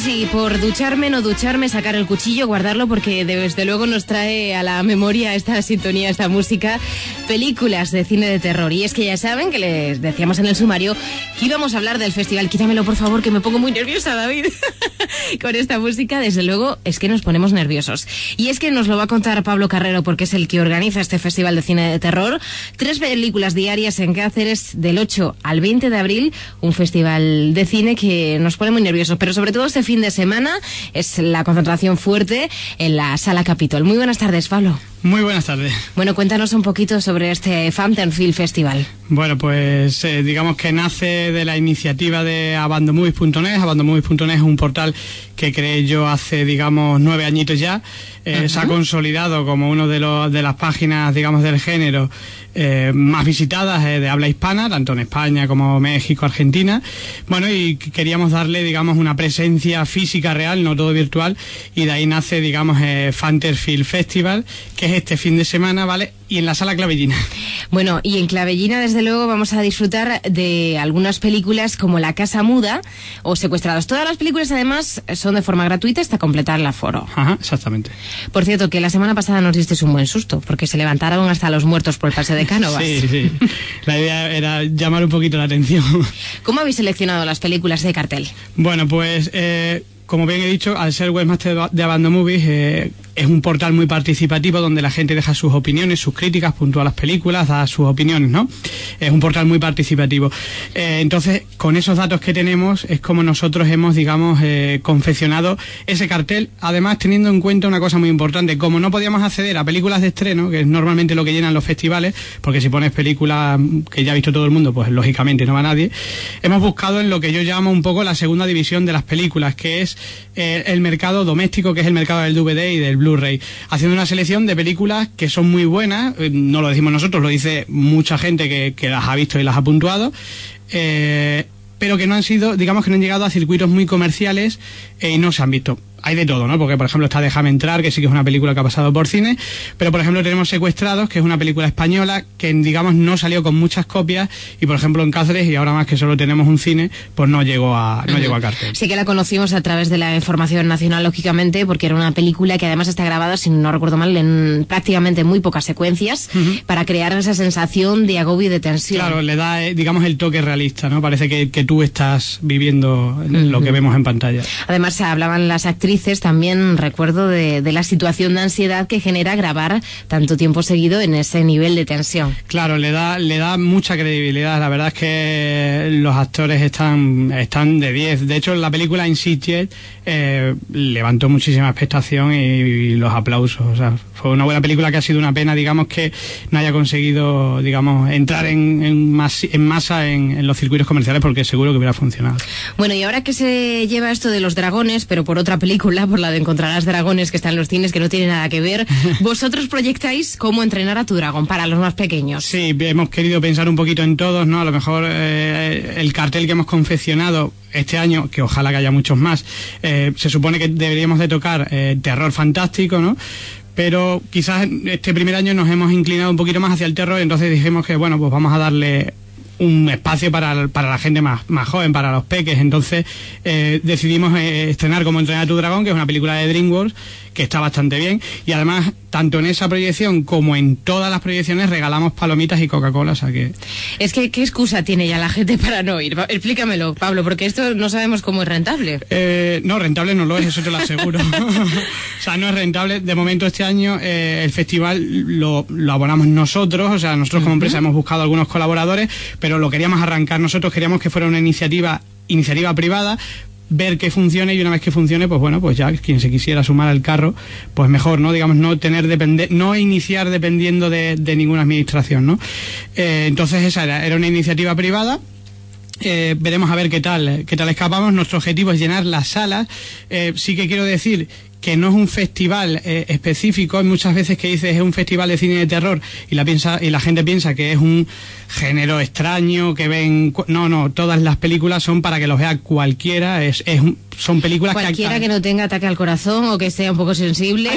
si por ducharme, no ducharme, sacar el cuchillo, guardarlo, porque desde luego nos trae a la memoria esta sintonía, esta música, películas de cine de terror. Y es que ya saben que les decíamos en el sumario que íbamos a hablar del festival. Quítamelo, por favor, que me pongo muy nerviosa, David. Con esta música, desde luego, es que nos ponemos nerviosos. Y es que nos lo va a contar Pablo Carrero, porque es el que organiza este festival de cine de terror. Tres películas diarias en Cáceres del 8 al 20 de abril, un festival de cine que nos pone muy nerviosos, pero sobre todo este fin de semana es la concentración fuerte en la Sala Capitol. Muy buenas tardes, Pablo. Muy buenas tardes. Bueno, cuéntanos un poquito sobre este Fountain Film Festival. Bueno, pues eh, digamos que nace de la iniciativa de abandomovies.net. Abandomovies.net es un portal que creé yo hace, digamos, nueve añitos ya. Eh, se ha consolidado como uno de, los, de las páginas, digamos, del género eh, más visitadas de habla hispana, tanto en España como México, Argentina. Bueno, y queríamos darle, digamos, una presencia física real, no todo virtual, y de ahí nace, digamos, eh, Film Festival, que es este fin de semana, ¿vale? Y en la sala Clavellina. Bueno, y en Clavellina, desde luego, vamos a disfrutar de algunas películas como La Casa Muda o Secuestrados. Todas las películas, además, son de forma gratuita hasta completar el aforo. Ajá, exactamente. Por cierto, que la semana pasada nos diste un buen susto, porque se levantaron hasta los muertos por el paseo de Cánovas. sí, sí. La idea era llamar un poquito la atención. ¿Cómo habéis seleccionado las películas de cartel? Bueno, pues... Eh, como bien he dicho, al ser webmaster de Abandon Movies, eh, es un portal muy participativo donde la gente deja sus opiniones, sus críticas, puntúa las películas, da sus opiniones, ¿no? Es un portal muy participativo. Eh, entonces, con esos datos que tenemos, es como nosotros hemos, digamos, eh, confeccionado ese cartel, además teniendo en cuenta una cosa muy importante, como no podíamos acceder a películas de estreno, que es normalmente lo que llenan los festivales, porque si pones películas que ya ha visto todo el mundo, pues lógicamente no va nadie, hemos buscado en lo que yo llamo un poco la segunda división de las películas, que es eh, el mercado doméstico, que es el mercado del DVD y del Blu-ray, haciendo una selección de películas que son muy buenas, eh, no lo decimos nosotros, lo dice mucha gente que, las ha visto y las ha puntuado. Eh, pero que no han sido, digamos que no han llegado a circuitos muy comerciales y no se han visto hay de todo, ¿no? Porque, por ejemplo, está Déjame entrar, que sí que es una película que ha pasado por cine, pero, por ejemplo, tenemos Secuestrados, que es una película española que, digamos, no salió con muchas copias y, por ejemplo, en Cáceres, y ahora más que solo tenemos un cine, pues no llegó a, no llegó a cartel. Sí que la conocimos a través de la información nacional, lógicamente, porque era una película que además está grabada, si no recuerdo mal, en prácticamente muy pocas secuencias, para crear esa sensación de agobio y de tensión. Claro, le da, eh, digamos, el toque realista, ¿no? Parece que, que tú estás viviendo lo que vemos en pantalla. Además, se hablaban las actrices también recuerdo de, la situación de ansiedad que genera grabar tanto tiempo seguido en ese nivel de tensión. Claro, le da, le da mucha credibilidad. La verdad es que los actores están, están de 10. De hecho, la película Inside eh, levantó muchísima expectación y, los aplausos. O sea, fue una buena película que ha sido una pena, digamos, que no haya conseguido, digamos, entrar en, en, masa en, en, los circuitos comerciales porque seguro que hubiera funcionado. Bueno, y ahora que se lleva esto de los dragones, pero por otra película, por la de Encontrarás Dragones que está en los cines, que no tiene nada que ver, vosotros proyectáis cómo entrenar a tu dragón para los más pequeños. Sí, hemos querido pensar un poquito en todos, ¿no? A lo mejor eh, el cartel que hemos confeccionado este año, que ojalá que haya muchos más, eh, se supone que deberíamos de tocar eh, terror fantástico, ¿no? pero quizás este primer año nos hemos inclinado un poquito más hacia el terror, entonces dijimos que bueno, pues vamos a darle un espacio para, para la gente más, más joven, para los peques. Entonces eh, decidimos eh, estrenar como Entrenar a tu dragón, que es una película de DreamWorks que está bastante bien. Y además, tanto en esa proyección como en todas las proyecciones regalamos palomitas y Coca-Cola. O sea que... Es que, ¿qué excusa tiene ya la gente para no ir? Explícamelo, Pablo, porque esto no sabemos cómo es rentable. Eh, no, rentable no lo es, eso te lo aseguro. o sea, no es rentable. De momento este año el festival lo, lo, abonamos nosotros, o sea, nosotros como empresa hemos buscado algunos colaboradores, pero pero lo queríamos arrancar nosotros, queríamos que fuera una iniciativa iniciativa privada, ver que funcione y una vez que funcione, pues bueno, pues ya quien se quisiera sumar al carro, pues mejor, ¿no? Digamos, no tener depende no iniciar dependiendo de, ninguna administración, ¿no? Eh, entonces esa era, era una iniciativa privada. Eh, veremos a ver qué tal, qué tal escapamos. Nuestro objetivo es llenar las salas. Eh, sí que quiero decir que no es un festival eh, específico, hay muchas veces que dices es un festival de cine de terror y la piensa y la gente piensa que es un género extraño que ven no no todas las películas son para que los vea cualquiera. Es, es son películas cualquiera que, no tenga ataque al corazón o que sea un poco sensible.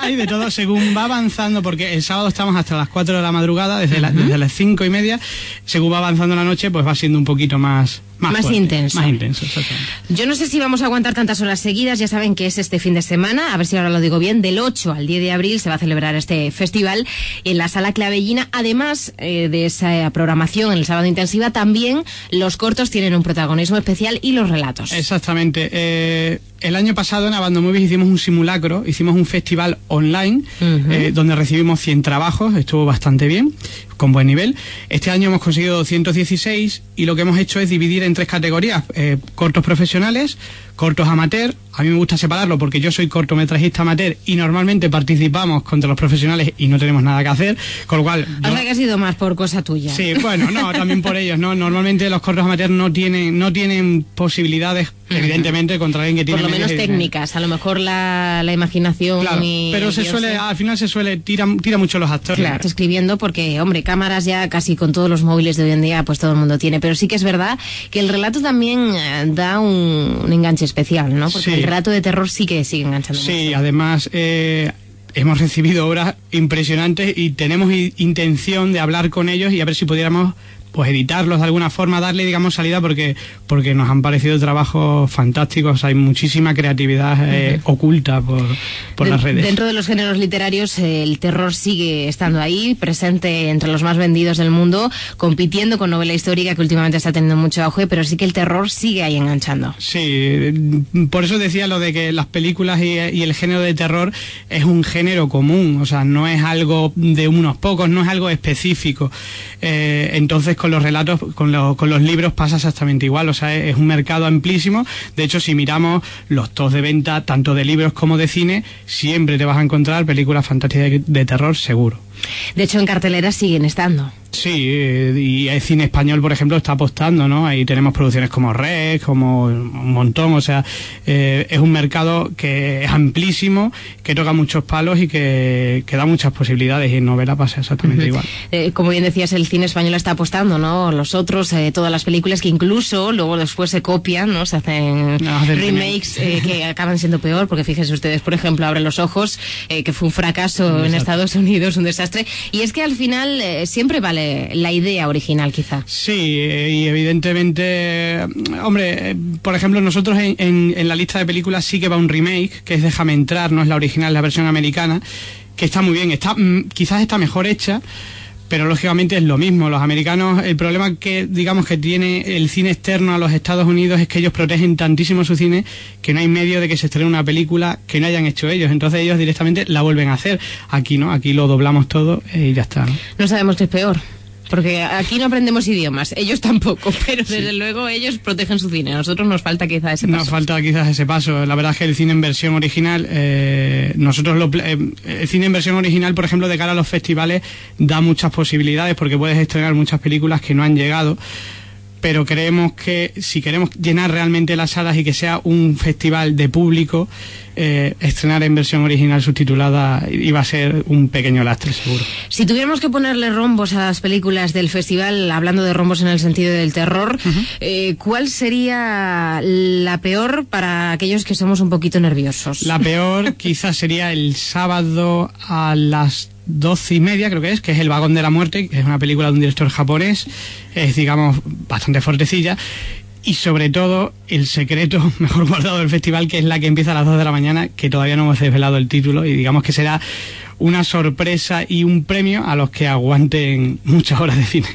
Hay de, todo según va avanzando porque el sábado estamos hasta las 4 de la madrugada desde, desde las cinco y media. Según va avanzando la noche pues va siendo un poquito más más, intenso. Más intenso, exactamente. Yo no sé si vamos a aguantar tantas horas seguidas, ya saben que es este fin de semana, a ver si ahora lo digo bien, del 8 al 10 de abril se va a celebrar este festival en la Sala Clavellina. Además eh, de esa programación en el sábado intensiva, también los cortos tienen un protagonismo especial y los relatos. Exactamente. Eh, el año pasado en Abando Movies hicimos un simulacro, hicimos un festival online eh, donde recibimos 100 trabajos, estuvo bastante bien, con buen nivel. Este año hemos conseguido 216 y lo que hemos hecho es dividir en tres categorías, eh, cortos profesionales, cortos amateur, a mí me gusta separarlo porque yo soy cortometrajista amateur y normalmente participamos contra los profesionales y no tenemos nada que hacer, con lo cual... O sea que ha sido más por cosa tuya. Sí, bueno, no, también por ellos, ¿no? Normalmente los cortos amateur no tienen, no tienen posibilidades, evidentemente, contra alguien que tiene... Por lo menos técnicas, a lo mejor la, la imaginación claro, pero se suele, al final se suele, tira, tira mucho los actores. Claro, escribiendo porque, hombre, cámaras ya casi con todos los móviles de hoy en día, pues todo el mundo tiene, pero sí que es verdad que el relato también eh, da un, un enganche especial, ¿no? Porque relato de terror sí que sigue enganchando. Sí, además eh, hemos recibido obras impresionantes y tenemos intención de hablar con ellos y a ver si pudiéramos pues editarlos de alguna forma, darle digamos salida porque porque nos han parecido trabajos fantásticos, hay muchísima creatividad eh, oculta por, por las redes. Dentro de los géneros literarios el terror sigue estando ahí, presente entre los más vendidos del mundo, compitiendo con novela histórica que últimamente está teniendo mucho auge, pero sí que el terror sigue ahí enganchando. Sí, por eso decía lo de que las películas y, el género de terror es un género común, o sea, no es algo de unos pocos, no es algo específico. Eh, entonces, con los relatos, con, con los libros pasa exactamente igual. O sea, es, un mercado amplísimo. De hecho, si miramos los tops de venta, tanto de libros como de cine, siempre te vas a encontrar películas fantásticas de terror, seguro. De hecho, en cartelera siguen estando. Sí, y el cine español, por ejemplo, está apostando, ¿no? Ahí tenemos producciones como Red, como un montón, o sea, eh, es un mercado que es amplísimo, que toca muchos palos y que, da muchas posibilidades y en novela pasa exactamente igual. Eh, como bien decías, el cine español está apostando, ¿no? Los otros, eh, todas las películas que incluso luego después se copian, ¿no? Se hacen remakes que acaban siendo peor, porque fíjense ustedes, por ejemplo, Abre los Ojos, que fue un fracaso en Estados Unidos, un desastre, y es que al final siempre vale la idea original, quizá. Sí, y evidentemente, hombre, por ejemplo, nosotros en, la lista de películas sí que va un remake, que es Déjame entrar, no es la original, la versión americana, que está muy bien, está mm, quizás está mejor hecha, pero lógicamente es lo mismo. Los americanos, el problema que digamos que tiene el cine externo a los Estados Unidos es que ellos protegen tantísimo su cine que no hay medio de que se estrene una película que no hayan hecho ellos. Entonces ellos directamente la vuelven a hacer. Aquí no, aquí lo doblamos todo y ya está. no sabemos qué es peor. Porque aquí no aprendemos idiomas, ellos tampoco, pero desde luego ellos protegen su cine. A nosotros nos falta quizás ese paso. Nos falta quizás ese paso. La verdad es que el cine en versión original, eh, nosotros lo, eh, el cine en versión original, por ejemplo, de cara a los festivales, da muchas posibilidades porque puedes estrenar muchas películas que no han llegado pero creemos que si queremos llenar realmente las salas y que sea un festival de público, eh, estrenar en versión original subtitulada iba a ser un pequeño lastre, seguro. Si tuviéramos que ponerle rombos a las películas del festival, hablando de rombos en el sentido del terror, eh, ¿cuál sería la peor para aquellos que somos un poquito nerviosos? La peor quizás sería el sábado a las doce y media, creo que es, que es El Vagón de la Muerte, que es una película de un director japonés, es, digamos, bastante fuertecilla. Y sobre todo, el secreto mejor guardado del festival, que es la que empieza a las 2 de la mañana, que todavía no hemos desvelado el título, y digamos que será una sorpresa y un premio a los que aguanten muchas horas de cine.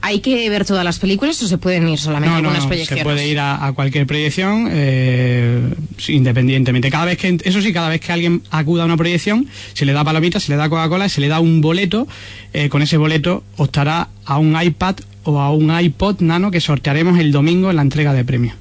¿Hay que ver todas las películas o se pueden ir solamente a algunas proyecciones? Se puede ir a, cualquier proyección eh, independientemente. Cada vez que, eso sí, cada vez que alguien acuda a una proyección, se le da palomita, se le da Coca-Cola, se le da un boleto. Eh, con ese boleto optará a un iPad o a un iPod Nano que sortearemos el domingo en la entrega de premios.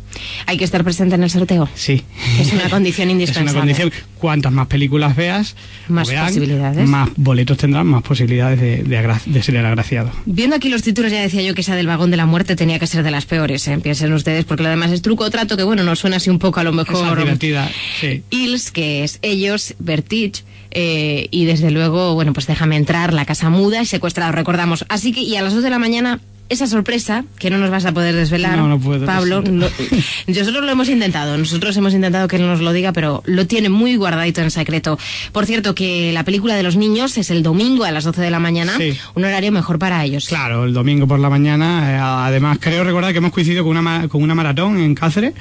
Hay que estar presente en el sorteo. Sí. Es una condición indispensable. es una condición. Cuantas más películas veas, más posibilidades. Más boletos tendrán, más posibilidades de, de, ser agraciado. Viendo aquí los títulos, ya decía yo que esa del vagón de la muerte tenía que ser de las peores, ¿eh? piensen ustedes, porque lo demás es truco o trato que, bueno, nos suena así un poco a lo mejor. Esa divertida, sí. Ils, que es ellos, Vertige, eh, y desde luego, bueno, pues déjame entrar, la casa muda y secuestrado, recordamos. Así que, y a las dos de la mañana esa sorpresa que no nos vas a poder desvelar, No, no puedo, Pablo. lo no- nosotros lo hemos intentado, nosotros hemos intentado que él nos lo diga, pero lo tiene muy guardadito en secreto. Por cierto, que la película de los niños es el domingo a las 12 de la mañana, Sí. un horario mejor para ellos. Claro, el domingo por la mañana. eh, además, creo recordar que hemos coincidido con una, con una maratón en Cáceres,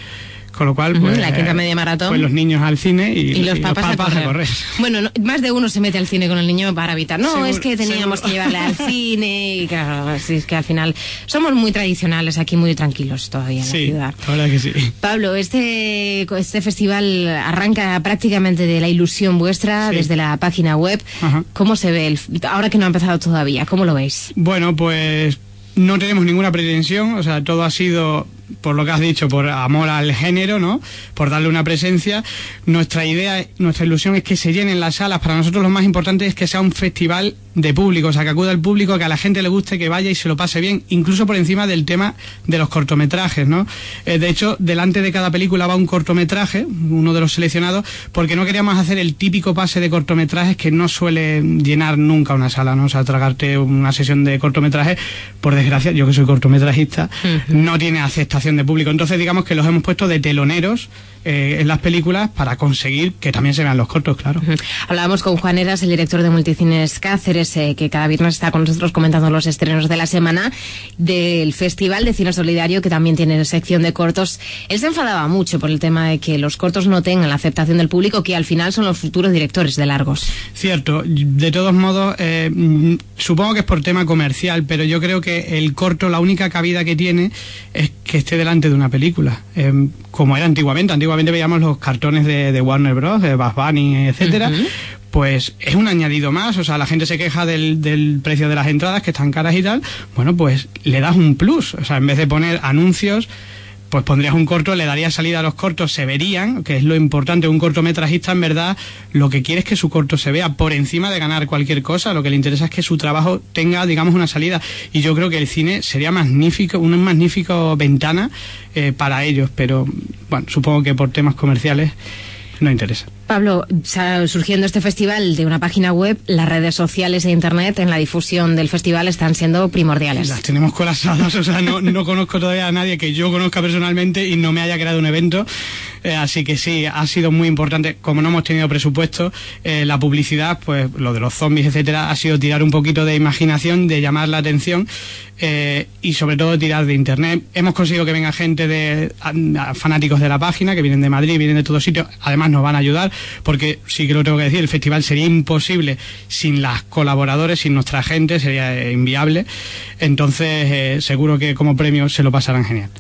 con lo cual, pues. la quinta media maratón. Pues los niños al cine y, Y los papás, a, correr. Bueno, no- más de uno se mete al cine con el niño para evitar. No, Seguro- es que teníamos seguro. que llevarle al cine y claro, así es que al final somos muy tradicionales aquí, muy tranquilos todavía en la Sí, ciudad. la verdad que sí. Pablo, este, este festival arranca prácticamente de la ilusión vuestra Sí. desde la página web. Ajá. ¿Cómo se ve? El, ahora que no ha empezado todavía, ¿cómo lo veis? Bueno, pues no tenemos ninguna pretensión, o sea, todo ha sido, por lo que has dicho, por amor al género, ¿no? Por darle una presencia. Nuestra idea, nuestra ilusión es que se llenen las salas. Para nosotros lo más importante es que sea un festival de público, o sea, que acuda al público, que a la gente le guste, que vaya y se lo pase bien, incluso por encima del tema de los cortometrajes, ¿no? Eh, de hecho, delante de cada película va un cortometraje, uno de los seleccionados, porque no queríamos hacer el típico pase de cortometrajes que no suele llenar nunca una sala, ¿no? O sea, tragarte una sesión de cortometrajes, por desgracia, yo que soy cortometrajista, no tiene aceptación de público. Entonces, digamos que los hemos puesto de teloneros eh, en las películas para conseguir que también se vean los cortos, claro. Ujú. Hablábamos con Juan Eras, el director de Multicines Cáceres, eh, que cada viernes está con nosotros comentando los estrenos de la semana del Festival de Cine Solidario, que también tiene sección de cortos. Él se enfadaba mucho por el tema de que los cortos no tengan la aceptación del público, que al final son los futuros directores de largos. Cierto, de todos modos, eh, mm, supongo que es por tema comercial, pero yo creo que el corto, la única cabida que tiene es que esté delante de una película, como era antiguamente. Antiguamente veíamos los cartones de, de Warner Bros., de Bugs Bunny, etcétera. Pues es un añadido más, o sea, la gente se queja del, del precio de las entradas, que están caras y tal. Bueno, pues le das un plus, o sea, en vez de poner anuncios, pues pondrías un corto, le darías salida a los cortos, se verían, que es lo importante. Un cortometrajista, en verdad, lo que quiere es que su corto se vea por encima de ganar cualquier cosa. Lo que le interesa es que su trabajo tenga, digamos, una salida. Y yo creo que el cine sería magnífico, una magnífica ventana eh, para ellos. Pero, bueno, supongo que por temas comerciales no interesa. Pablo, surgiendo este festival de una página web, las redes sociales e internet en la difusión del festival están siendo primordiales. Las tenemos colapsadas, o sea, no, no conozco todavía a nadie que yo conozca personalmente y no me haya creado un evento. Eh, así que sí, ha sido muy importante. Como no hemos tenido presupuesto, eh, la publicidad, pues lo de los zombies, etcétera, ha sido tirar un poquito de imaginación, de llamar la atención eh, y sobre todo tirar de internet. Hemos conseguido que venga gente de fanáticos de la página, que vienen de Madrid, vienen de todos sitios. Además nos van a ayudar, porque sí que lo tengo que decir, el festival sería imposible sin las colaboradores, sin nuestra gente, sería eh, inviable. Entonces, eh, seguro que como premio se lo pasarán genial.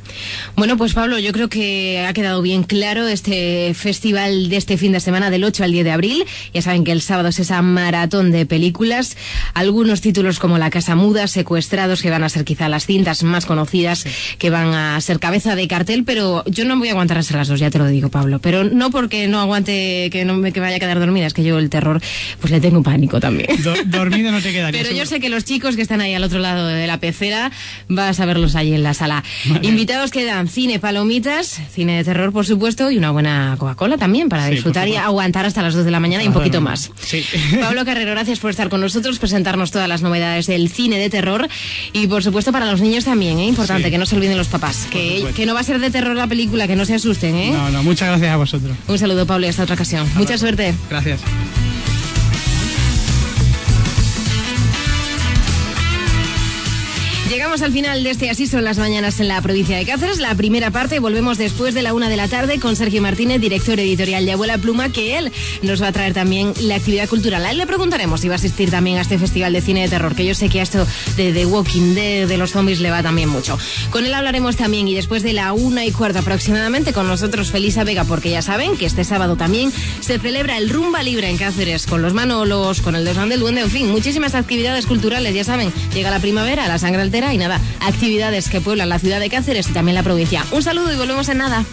Bueno, pues Pablo, yo creo que ha quedado bien claro este festival de este fin de semana del 8 al 10 de abril. Ya saben que el sábado es esa maratón de películas. Algunos títulos como La Casa Muda, Secuestrados, que van a ser quizá las cintas más conocidas, que van a ser cabeza de cartel, pero yo no voy a aguantar hasta las dos, ya te lo digo, Pablo. Pero no porque no aguante que no me que vaya a quedar dormida, es que yo el terror, pues le tengo pánico también. Do- dormido no te quedaría. Pero yo sé que los chicos que están ahí al otro lado de la pecera vas a verlos allí en la sala. Invitados quedan cine, palomitas, cine de terror, por supuesto, y una buena Coca-Cola también para Sí, disfrutar y aguantar hasta las 2 de la mañana y un poquito más. Sí. Pablo Carrero, gracias por estar con nosotros, presentarnos todas las novedades del cine de terror y, por supuesto, para los niños también, ¿eh? Importante, Sí. que no se olviden los papás. Que, que no va a ser de terror la película, que no se asusten, ¿eh? No, no, muchas gracias a vosotros. Un saludo, Pablo, y hasta otra ocasión. Mucha suerte. Gracias. Llegamos al final de este Así son las mañanas en la provincia de Cáceres. La primera parte volvemos después de la una de la tarde con Sergio Martínez, director editorial de Abuela Pluma, que él nos va a traer también la actividad cultural. A él le preguntaremos si va a asistir también a este festival de cine de terror, que yo sé que a esto de The Walking Dead, de los zombies, le va también mucho. Con él hablaremos también y después de la una y cuarta aproximadamente con nosotros Felisa Vega, porque ya saben que este sábado también se celebra el Rumba Libre en Cáceres, con los Manolos, con el Desván del Duende, en fin, muchísimas actividades culturales, ya saben, llega la primavera, la sangre y nada, actividades que pueblan la ciudad de Cáceres y también la provincia. Un saludo y volvemos en nada.